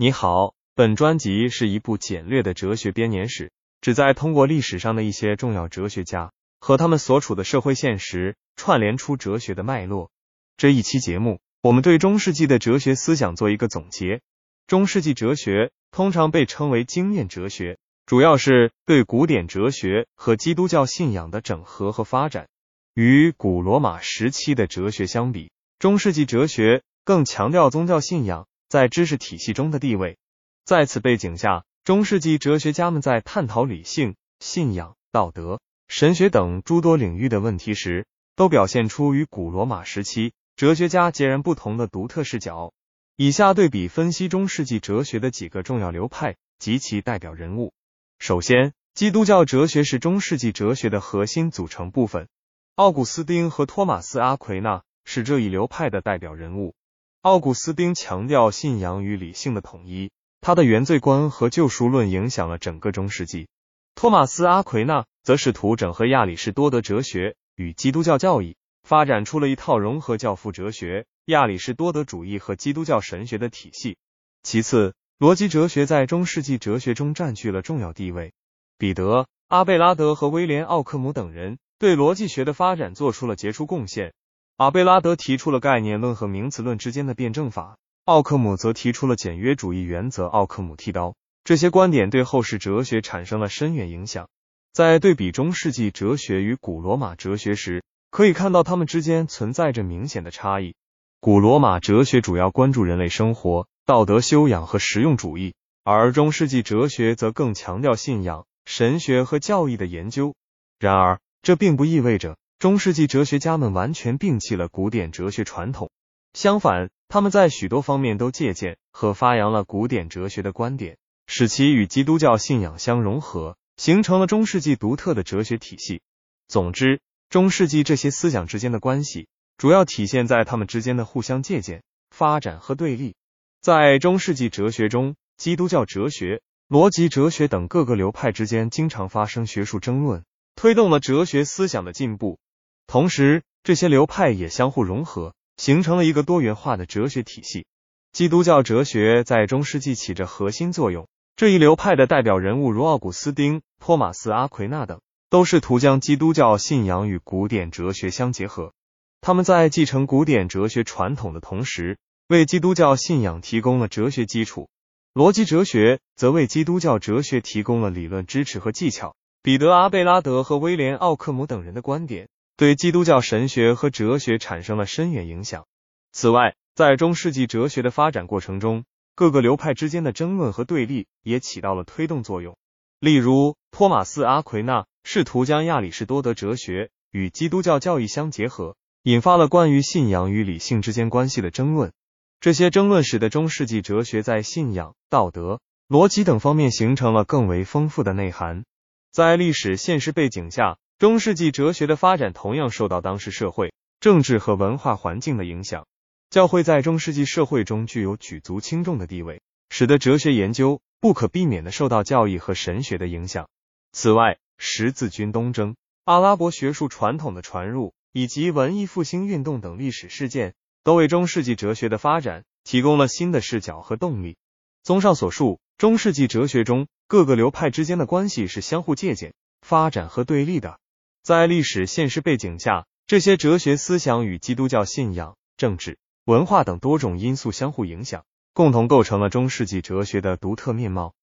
你好，本专辑是一部简略的哲学编年史，旨在通过历史上的一些重要哲学家和他们所处的社会现实，串联出哲学的脉络。这一期节目，我们对中世纪的哲学思想做一个总结。中世纪哲学通常被称为经验哲学，主要是对古典哲学和基督教信仰的整合和发展。与古罗马时期的哲学相比，中世纪哲学更强调宗教信仰。在知识体系中的地位，在此背景下，中世纪哲学家们在探讨理性、信仰、道德、神学等诸多领域的问题时，都表现出与古罗马时期哲学家截然不同的独特视角。以下对比分析中世纪哲学的几个重要流派及其代表人物。首先，基督教哲学是中世纪哲学的核心组成部分，奥古斯丁和托马斯·阿奎那是这一流派的代表人物。奥古斯丁强调信仰与理性的统一，他的原罪观和救赎论影响了整个中世纪。托马斯·阿奎那则试图整合亚里士多德哲学与基督教教义，发展出了一套融合教父哲学、亚里士多德主义和基督教神学的体系。其次，逻辑哲学在中世纪哲学中占据了重要地位。彼得·阿贝拉德和威廉·奥克姆等人对逻辑学的发展做出了杰出贡献。阿贝拉德提出了概念论和名词论之间的辩证法，奥克姆则提出了简约主义原则。奥克姆剃刀这些观点对后世哲学产生了深远影响。在对比中世纪哲学与古罗马哲学时，可以看到他们之间存在着明显的差异。古罗马哲学主要关注人类生活、道德修养和实用主义，而中世纪哲学则更强调信仰、神学和教义的研究。然而，这并不意味着。中世纪哲学家们完全摒弃了古典哲学传统，相反，他们在许多方面都借鉴和发扬了古典哲学的观点，使其与基督教信仰相融合，形成了中世纪独特的哲学体系。总之，中世纪这些思想之间的关系，主要体现在他们之间的互相借鉴、发展和对立。在中世纪哲学中，基督教哲学、逻辑哲学等各个流派之间经常发生学术争论，推动了哲学思想的进步。同时，这些流派也相互融合，形成了一个多元化的哲学体系。基督教哲学在中世纪起着核心作用。这一流派的代表人物如奥古斯丁、托马斯·阿奎那等，都试图将基督教信仰与古典哲学相结合。他们在继承古典哲学传统的同时，为基督教信仰提供了哲学基础。逻辑哲学则为基督教哲学提供了理论支持和技巧。彼得·阿贝拉德和威廉·奥克姆等人的观点。对基督教神学和哲学产生了深远影响。此外，在中世纪哲学的发展过程中，各个流派之间的争论和对立也起到了推动作用。例如，托马斯·阿奎那试图将亚里士多德哲学与基督教教义相结合，引发了关于信仰与理性之间关系的争论。这些争论使得中世纪哲学在信仰、道德、逻辑等方面形成了更为丰富的内涵。在历史现实背景下。中世纪哲学的发展同样受到当时社会、政治和文化环境的影响。教会在中世纪社会中具有举足轻重的地位，使得哲学研究不可避免的受到教义和神学的影响。此外，十字军东征、阿拉伯学术传统的传入以及文艺复兴运动等历史事件，都为中世纪哲学的发展提供了新的视角和动力。综上所述，中世纪哲学中各个流派之间的关系是相互借鉴、发展和对立的。在历史现实背景下，这些哲学思想与基督教信仰、政治、文化等多种因素相互影响，共同构成了中世纪哲学的独特面貌。